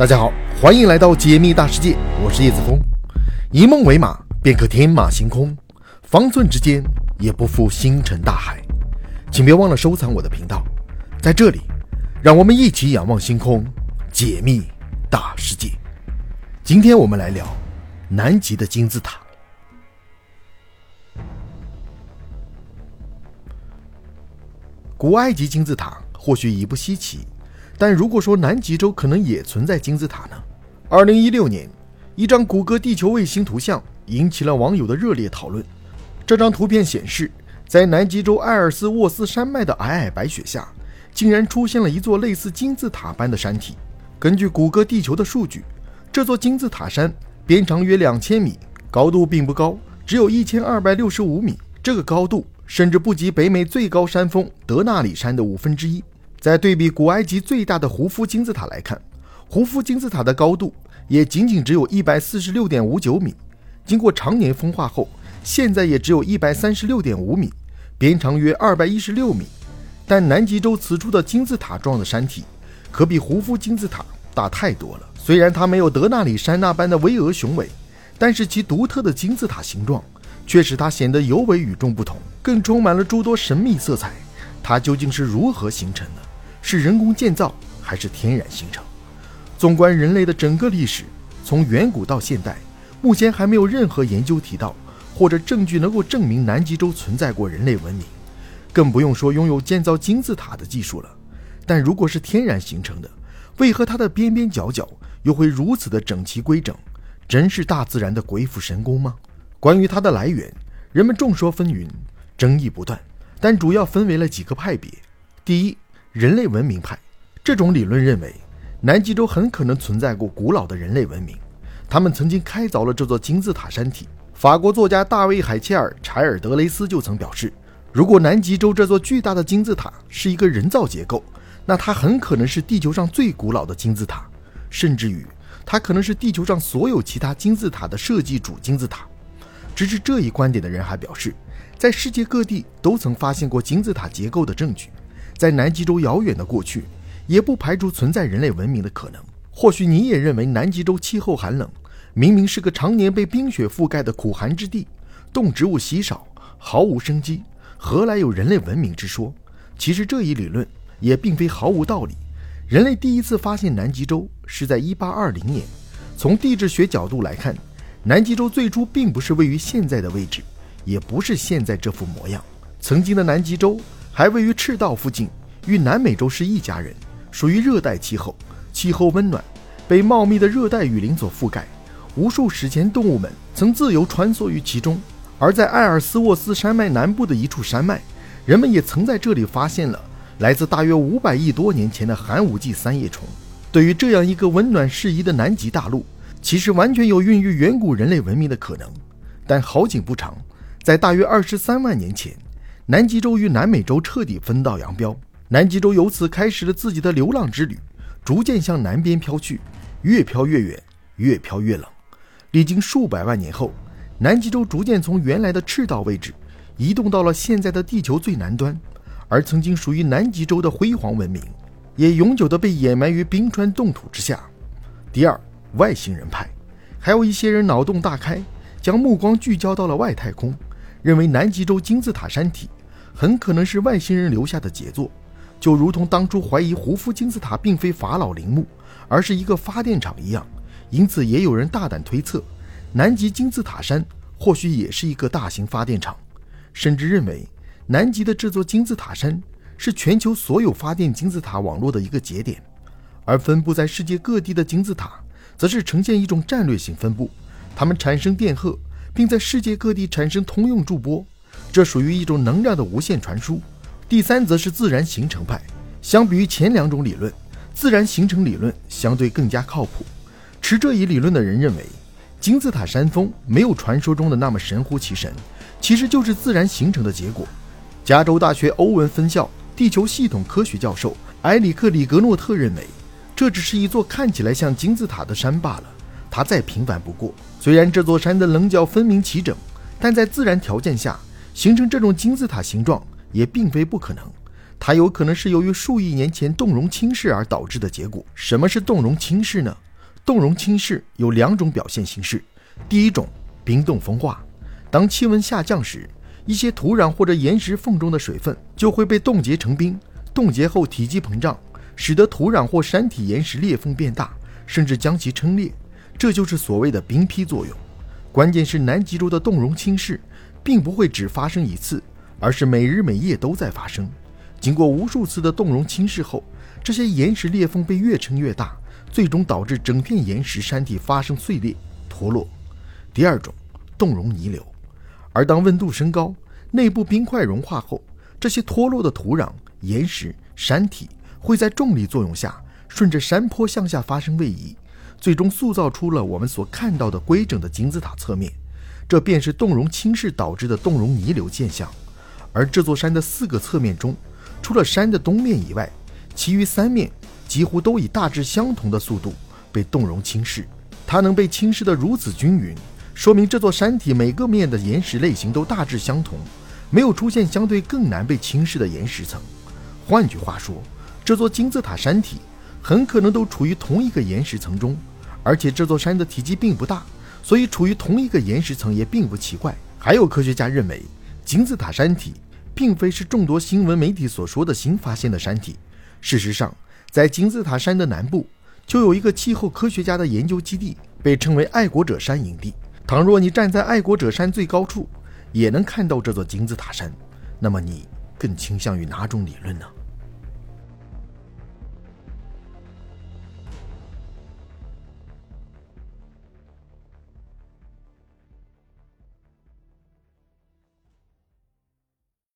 大家好，欢迎来到解密大世界，我是叶子峰。以梦为马，便可天马行空；方寸之间，也不负星辰大海。请别忘了收藏我的频道，在这里，让我们一起仰望星空，解密大世界。今天我们来聊南极的金字塔。古埃及金字塔或许已不稀奇。但如果说南极洲可能也存在金字塔呢？二零一六年，一张谷歌地球卫星图像引起了网友的热烈讨论。这张图片显示，在南极洲艾尔斯沃斯山脉的皑皑白雪下，竟然出现了一座类似金字塔般的山体。根据谷歌地球的数据，这座金字塔山边长约两千米，高度并不高，只有一千二百六十五米。这个高度甚至不及北美最高山峰德纳里山的五分之一。在对比古埃及最大的胡夫金字塔来看，胡夫金字塔的高度也仅仅只有一百四十六点五九米，经过常年风化后，现在也只有一百三十六点五米，边长约二百一十六米。但南极洲此处的金字塔状的山体，可比胡夫金字塔大太多了。虽然它没有德纳里山那般的巍峨雄伟，但是其独特的金字塔形状，却使它显得尤为与众不同，更充满了诸多神秘色彩。它究竟是如何形成的？是人工建造还是天然形成？纵观人类的整个历史，从远古到现代，目前还没有任何研究提到或者证据能够证明南极洲存在过人类文明，更不用说拥有建造金字塔的技术了。但如果是天然形成的，为何它的边边角角又会如此的整齐规整？真是大自然的鬼斧神工吗？关于它的来源，人们众说纷纭，争议不断，但主要分为了几个派别。第一。人类文明派这种理论认为，南极洲很可能存在过古老的人类文明，他们曾经开凿了这座金字塔山体。法国作家大卫·海切尔·柴尔德雷斯就曾表示，如果南极洲这座巨大的金字塔是一个人造结构，那它很可能是地球上最古老的金字塔，甚至于它可能是地球上所有其他金字塔的设计主金字塔。支持这一观点的人还表示，在世界各地都曾发现过金字塔结构的证据。在南极洲遥远的过去，也不排除存在人类文明的可能。或许你也认为南极洲气候寒冷，明明是个常年被冰雪覆盖的苦寒之地，动植物稀少，毫无生机，何来有人类文明之说？其实这一理论也并非毫无道理。人类第一次发现南极洲是在1820年。从地质学角度来看，南极洲最初并不是位于现在的位置，也不是现在这副模样。曾经的南极洲。还位于赤道附近，与南美洲是一家人，属于热带气候，气候温暖，被茂密的热带雨林所覆盖。无数史前动物们曾自由穿梭于其中。而在艾尔斯沃斯山脉南部的一处山脉，人们也曾在这里发现了来自大约五百亿多年前的寒武纪三叶虫。对于这样一个温暖适宜的南极大陆，其实完全有孕育远古人类文明的可能。但好景不长，在大约二十三万年前。南极洲与南美洲彻底分道扬镳，南极洲由此开始了自己的流浪之旅，逐渐向南边飘去，越飘越远，越飘越冷。历经数百万年后，南极洲逐渐从原来的赤道位置移动到了现在的地球最南端，而曾经属于南极洲的辉煌文明，也永久的被掩埋于冰川冻土之下。第二，外星人派，还有一些人脑洞大开，将目光聚焦到了外太空，认为南极洲金字塔山体。很可能是外星人留下的杰作，就如同当初怀疑胡夫金字塔并非法老陵墓，而是一个发电厂一样。因此，也有人大胆推测，南极金字塔山或许也是一个大型发电厂，甚至认为南极的这座金字塔山是全球所有发电金字塔网络的一个节点，而分布在世界各地的金字塔，则是呈现一种战略性分布，它们产生电荷，并在世界各地产生通用驻波。这属于一种能量的无限传输。第三则是自然形成派。相比于前两种理论，自然形成理论相对更加靠谱。持这一理论的人认为，金字塔山峰没有传说中的那么神乎其神，其实就是自然形成的结果。加州大学欧文分校地球系统科学教授埃里克·里格诺特认为，这只是一座看起来像金字塔的山罢了。它再平凡不过。虽然这座山的棱角分明齐整，但在自然条件下。形成这种金字塔形状也并非不可能，它有可能是由于数亿年前冻融侵蚀而导致的结果。什么是冻融侵蚀呢？冻融侵蚀有两种表现形式，第一种冰冻风化，当气温下降时，一些土壤或者岩石缝中的水分就会被冻结成冰，冻结后体积膨胀，使得土壤或山体岩石裂缝变大，甚至将其撑裂，这就是所谓的冰劈作用。关键是南极洲的冻融侵蚀，并不会只发生一次，而是每日每夜都在发生。经过无数次的冻融侵蚀后，这些岩石裂缝被越撑越大，最终导致整片岩石山体发生碎裂脱落。第二种，冻融泥流。而当温度升高，内部冰块融化后，这些脱落的土壤、岩石、山体会在重力作用下，顺着山坡向下发生位移。最终塑造出了我们所看到的规整的金字塔侧面，这便是冻融侵蚀导致的冻融泥流现象。而这座山的四个侧面中，除了山的东面以外，其余三面几乎都以大致相同的速度被冻融侵蚀。它能被侵蚀得如此均匀，说明这座山体每个面的岩石类型都大致相同，没有出现相对更难被侵蚀的岩石层。换句话说，这座金字塔山体很可能都处于同一个岩石层中。而且这座山的体积并不大，所以处于同一个岩石层也并不奇怪。还有科学家认为，金字塔山体并非是众多新闻媒体所说的新发现的山体。事实上，在金字塔山的南部就有一个气候科学家的研究基地，被称为爱国者山营地。倘若你站在爱国者山最高处，也能看到这座金字塔山，那么你更倾向于哪种理论呢？